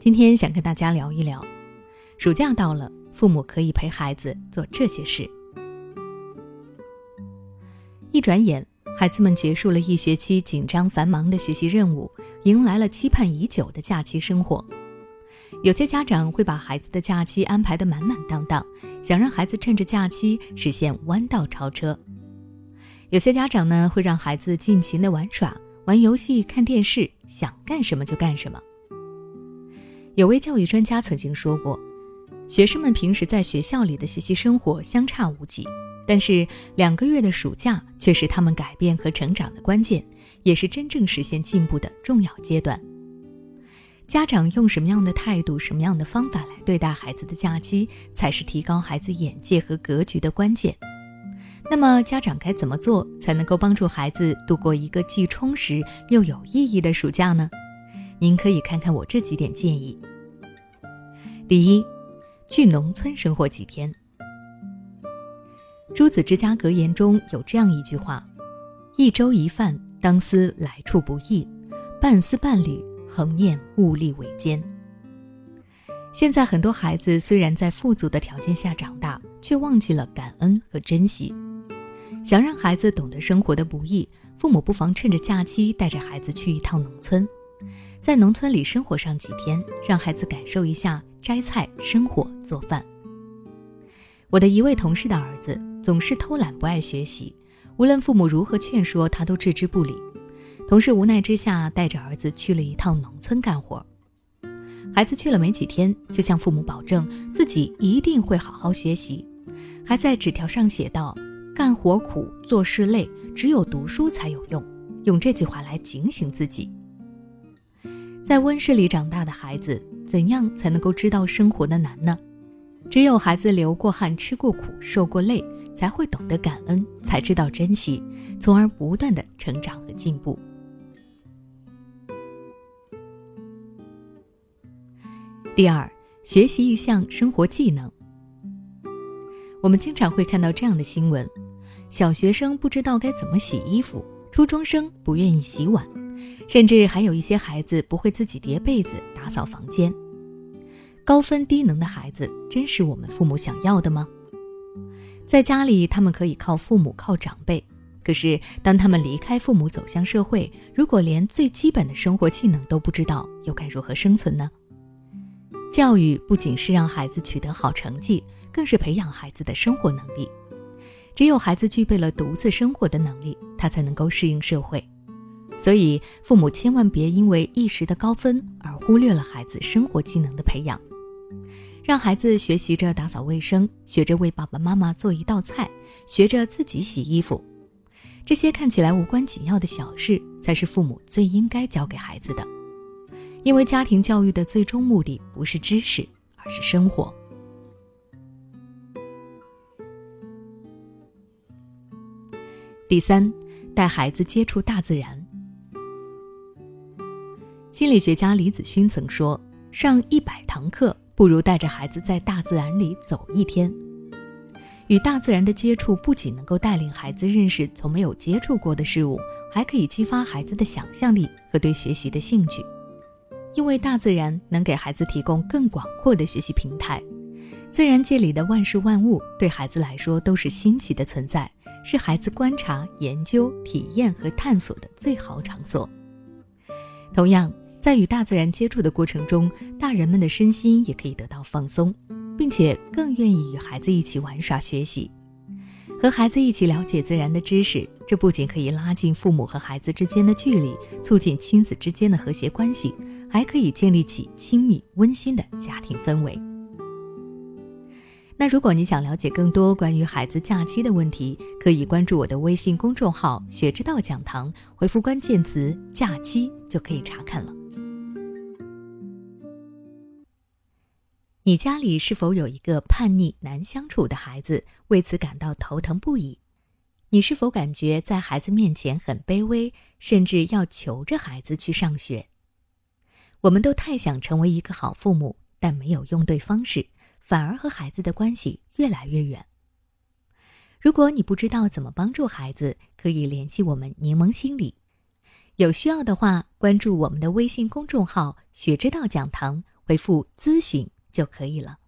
今天想跟大家聊一聊，暑假到了，父母可以陪孩子做这些事。一转眼，孩子们结束了一学期紧张繁忙的学习任务，迎来了期盼已久的假期生活。有些家长会把孩子的假期安排得满满当当，想让孩子趁着假期实现弯道超车。有些家长呢，会让孩子尽情的玩耍、玩游戏、看电视，想干什么就干什么。有位教育专家曾经说过，学生们平时在学校里的学习生活相差无几，但是两个月的暑假却是他们改变和成长的关键，也是真正实现进步的重要阶段。家长用什么样的态度、什么样的方法来对待孩子的假期，才是提高孩子眼界和格局的关键。那么，家长该怎么做才能够帮助孩子度过一个既充实又有意义的暑假呢？您可以看看我这几点建议。第一，去农村生活几天。朱子之家格言中有这样一句话：“一粥一饭，当思来处不易；半丝半缕，恒念物力维艰。”现在很多孩子虽然在富足的条件下长大，却忘记了感恩和珍惜。想让孩子懂得生活的不易，父母不妨趁着假期带着孩子去一趟农村。在农村里生活上几天，让孩子感受一下摘菜、生火、做饭。我的一位同事的儿子总是偷懒不爱学习，无论父母如何劝说，他都置之不理。同事无奈之下，带着儿子去了一趟农村干活。孩子去了没几天，就向父母保证自己一定会好好学习，还在纸条上写道：“干活苦，做事累，只有读书才有用。”用这句话来警醒自己。在温室里长大的孩子，怎样才能够知道生活的难呢？只有孩子流过汗、吃过苦、受过累，才会懂得感恩，才知道珍惜，从而不断的成长和进步。第二，学习一项生活技能。我们经常会看到这样的新闻：小学生不知道该怎么洗衣服，初中生不愿意洗碗。甚至还有一些孩子不会自己叠被子、打扫房间。高分低能的孩子，真是我们父母想要的吗？在家里，他们可以靠父母、靠长辈；可是当他们离开父母走向社会，如果连最基本的生活技能都不知道，又该如何生存呢？教育不仅是让孩子取得好成绩，更是培养孩子的生活能力。只有孩子具备了独自生活的能力，他才能够适应社会。所以，父母千万别因为一时的高分而忽略了孩子生活技能的培养，让孩子学习着打扫卫生，学着为爸爸妈妈做一道菜，学着自己洗衣服。这些看起来无关紧要的小事，才是父母最应该教给孩子的。因为家庭教育的最终目的不是知识，而是生活。第三，带孩子接触大自然。心理学家李子勋曾说：“上一百堂课，不如带着孩子在大自然里走一天。”与大自然的接触不仅能够带领孩子认识从没有接触过的事物，还可以激发孩子的想象力和对学习的兴趣。因为大自然能给孩子提供更广阔的学习平台。自然界里的万事万物对孩子来说都是新奇的存在，是孩子观察、研究、体验和探索的最好场所。同样。在与大自然接触的过程中，大人们的身心也可以得到放松，并且更愿意与孩子一起玩耍学习。和孩子一起了解自然的知识，这不仅可以拉近父母和孩子之间的距离，促进亲子之间的和谐关系，还可以建立起亲密温馨的家庭氛围。那如果你想了解更多关于孩子假期的问题，可以关注我的微信公众号“学之道讲堂”，回复关键词“假期”就可以查看了。你家里是否有一个叛逆难相处的孩子，为此感到头疼不已？你是否感觉在孩子面前很卑微，甚至要求着孩子去上学？我们都太想成为一个好父母，但没有用对方式，反而和孩子的关系越来越远。如果你不知道怎么帮助孩子，可以联系我们柠檬心理。有需要的话，关注我们的微信公众号“学之道讲堂”。回复“咨询”就可以了。